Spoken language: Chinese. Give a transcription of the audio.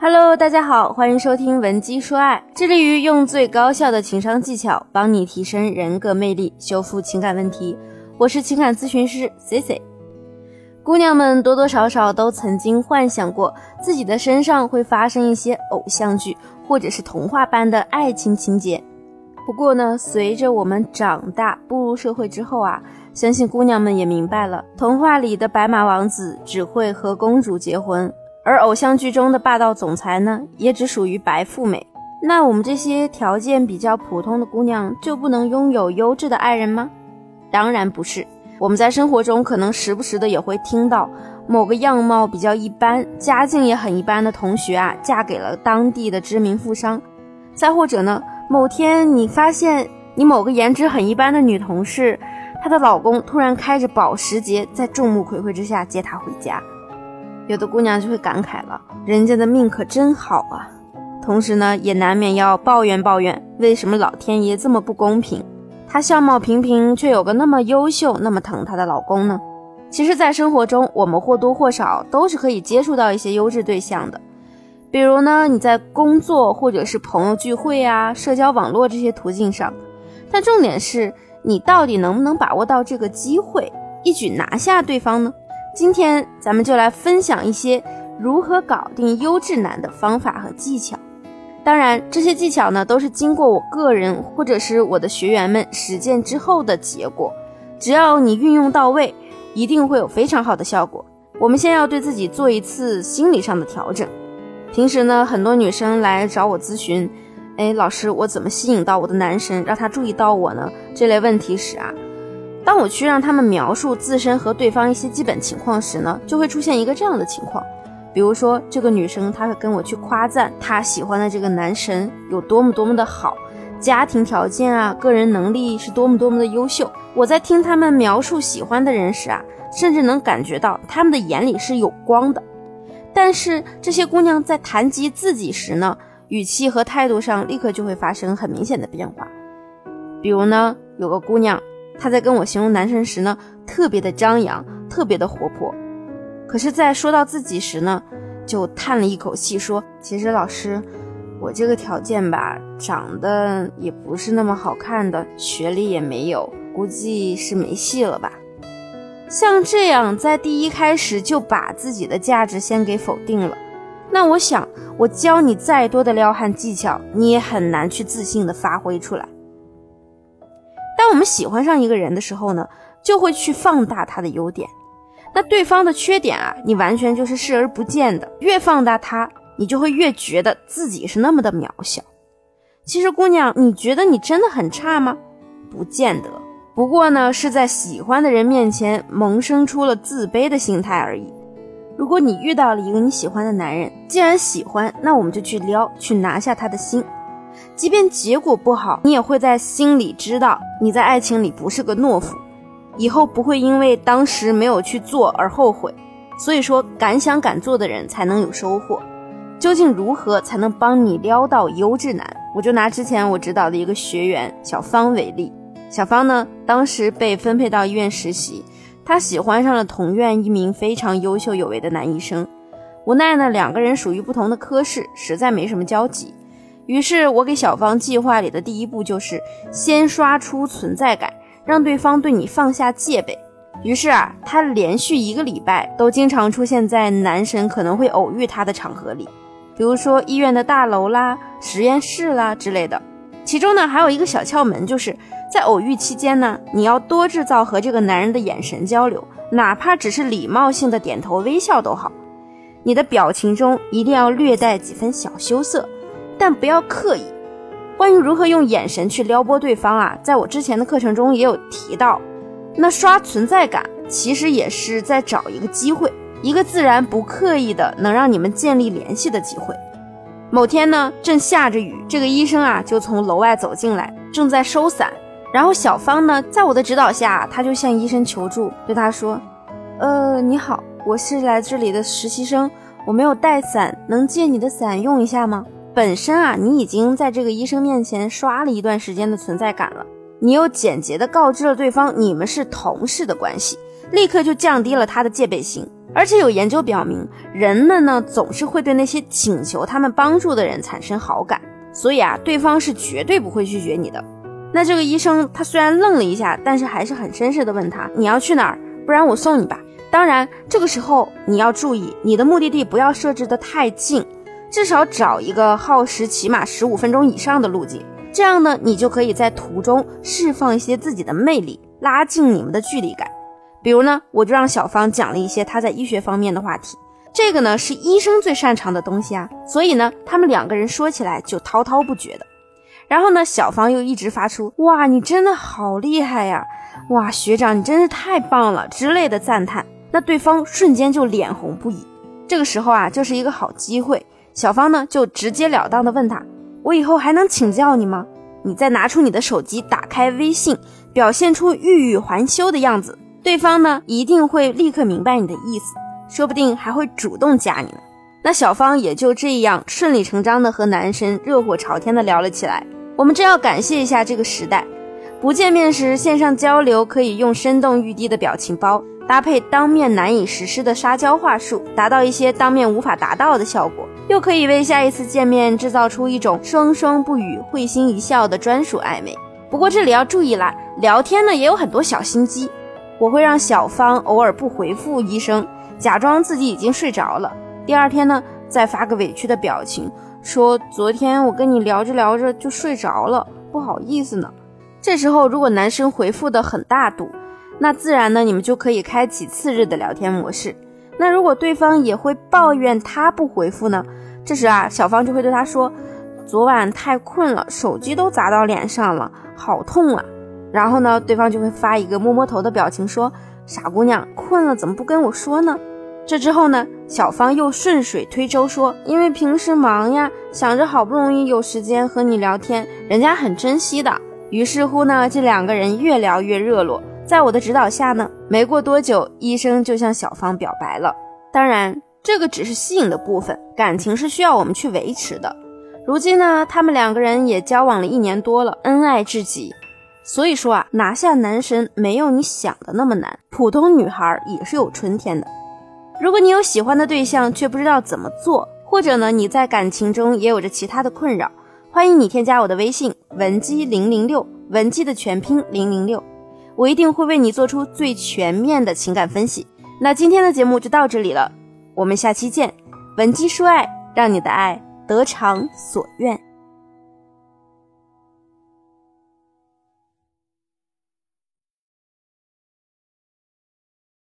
Hello，大家好，欢迎收听文姬说爱，致力于用最高效的情商技巧帮你提升人格魅力，修复情感问题。我是情感咨询师 C C。姑娘们多多少少都曾经幻想过自己的身上会发生一些偶像剧或者是童话般的爱情情节。不过呢，随着我们长大步入社会之后啊，相信姑娘们也明白了，童话里的白马王子只会和公主结婚。而偶像剧中的霸道总裁呢，也只属于白富美。那我们这些条件比较普通的姑娘就不能拥有优质的爱人吗？当然不是。我们在生活中可能时不时的也会听到某个样貌比较一般、家境也很一般的同学啊，嫁给了当地的知名富商。再或者呢，某天你发现你某个颜值很一般的女同事，她的老公突然开着保时捷，在众目睽睽之下接她回家。有的姑娘就会感慨了，人家的命可真好啊。同时呢，也难免要抱怨抱怨，为什么老天爷这么不公平？她相貌平平，却有个那么优秀、那么疼她的老公呢？其实，在生活中，我们或多或少都是可以接触到一些优质对象的。比如呢，你在工作或者是朋友聚会啊、社交网络这些途径上，但重点是你到底能不能把握到这个机会，一举拿下对方呢？今天咱们就来分享一些如何搞定优质男的方法和技巧。当然，这些技巧呢都是经过我个人或者是我的学员们实践之后的结果。只要你运用到位，一定会有非常好的效果。我们先要对自己做一次心理上的调整。平时呢，很多女生来找我咨询，哎，老师，我怎么吸引到我的男神，让他注意到我呢？这类问题时啊。当我去让他们描述自身和对方一些基本情况时呢，就会出现一个这样的情况，比如说这个女生她会跟我去夸赞她喜欢的这个男神有多么多么的好，家庭条件啊，个人能力是多么多么的优秀。我在听他们描述喜欢的人时啊，甚至能感觉到他们的眼里是有光的。但是这些姑娘在谈及自己时呢，语气和态度上立刻就会发生很明显的变化。比如呢，有个姑娘。他在跟我形容男生时呢，特别的张扬，特别的活泼。可是，在说到自己时呢，就叹了一口气，说：“其实老师，我这个条件吧，长得也不是那么好看的，学历也没有，估计是没戏了吧。”像这样，在第一开始就把自己的价值先给否定了，那我想，我教你再多的撩汉技巧，你也很难去自信的发挥出来。当我们喜欢上一个人的时候呢，就会去放大他的优点，那对方的缺点啊，你完全就是视而不见的。越放大他，你就会越觉得自己是那么的渺小。其实，姑娘，你觉得你真的很差吗？不见得。不过呢，是在喜欢的人面前萌生出了自卑的心态而已。如果你遇到了一个你喜欢的男人，既然喜欢，那我们就去撩，去拿下他的心。即便结果不好，你也会在心里知道你在爱情里不是个懦夫，以后不会因为当时没有去做而后悔。所以说，敢想敢做的人才能有收获。究竟如何才能帮你撩到优质男？我就拿之前我指导的一个学员小芳为例。小芳呢，当时被分配到医院实习，她喜欢上了同院一名非常优秀有为的男医生。无奈呢，两个人属于不同的科室，实在没什么交集。于是我给小芳计划里的第一步就是先刷出存在感，让对方对你放下戒备。于是啊，她连续一个礼拜都经常出现在男神可能会偶遇她的场合里，比如说医院的大楼啦、实验室啦之类的。其中呢，还有一个小窍门，就是在偶遇期间呢，你要多制造和这个男人的眼神交流，哪怕只是礼貌性的点头微笑都好。你的表情中一定要略带几分小羞涩。但不要刻意。关于如何用眼神去撩拨对方啊，在我之前的课程中也有提到。那刷存在感其实也是在找一个机会，一个自然不刻意的能让你们建立联系的机会。某天呢，正下着雨，这个医生啊就从楼外走进来，正在收伞。然后小芳呢，在我的指导下，他就向医生求助，对他说：“呃，你好，我是来这里的实习生，我没有带伞，能借你的伞用一下吗？”本身啊，你已经在这个医生面前刷了一段时间的存在感了，你又简洁的告知了对方你们是同事的关系，立刻就降低了他的戒备心。而且有研究表明，人们呢总是会对那些请求他们帮助的人产生好感，所以啊，对方是绝对不会拒绝你的。那这个医生他虽然愣了一下，但是还是很绅士的问他：“你要去哪儿？不然我送你吧。”当然，这个时候你要注意，你的目的地不要设置的太近，至少找一个耗时起码十五分钟以上的路径。这样呢，你就可以在途中释放一些自己的魅力，拉近你们的距离感。比如呢，我就让小芳讲了一些她在医学方面的话题，这个呢是医生最擅长的东西啊，所以呢，他们两个人说起来就滔滔不绝的。然后呢，小芳又一直发出“哇，你真的好厉害呀！哇，学长你真是太棒了”之类的赞叹，那对方瞬间就脸红不已。这个时候啊，就是一个好机会，小芳呢就直截了当的问他：“我以后还能请教你吗？”你再拿出你的手机，打开微信，表现出欲语还休的样子。对方呢一定会立刻明白你的意思，说不定还会主动加你呢。那小芳也就这样顺理成章的和男生热火朝天的聊了起来。我们真要感谢一下这个时代，不见面时线上交流可以用生动欲滴的表情包搭配当面难以实施的撒娇话术，达到一些当面无法达到的效果，又可以为下一次见面制造出一种双双不语会心一笑的专属暧昧。不过这里要注意啦，聊天呢也有很多小心机。我会让小芳偶尔不回复医生，假装自己已经睡着了。第二天呢，再发个委屈的表情，说昨天我跟你聊着聊着就睡着了，不好意思呢。这时候如果男生回复的很大度，那自然呢，你们就可以开启次日的聊天模式。那如果对方也会抱怨他不回复呢，这时啊，小芳就会对他说，昨晚太困了，手机都砸到脸上了，好痛啊。然后呢，对方就会发一个摸摸头的表情，说：“傻姑娘，困了怎么不跟我说呢？”这之后呢，小芳又顺水推舟说：“因为平时忙呀，想着好不容易有时间和你聊天，人家很珍惜的。”于是乎呢，这两个人越聊越热络。在我的指导下呢，没过多久，医生就向小芳表白了。当然，这个只是吸引的部分，感情是需要我们去维持的。如今呢，他们两个人也交往了一年多了，恩爱至极。所以说啊，拿下男神没有你想的那么难，普通女孩也是有春天的。如果你有喜欢的对象却不知道怎么做，或者呢你在感情中也有着其他的困扰，欢迎你添加我的微信文姬零零六，文姬的全拼零零六，我一定会为你做出最全面的情感分析。那今天的节目就到这里了，我们下期见，文姬说爱，让你的爱得偿所愿。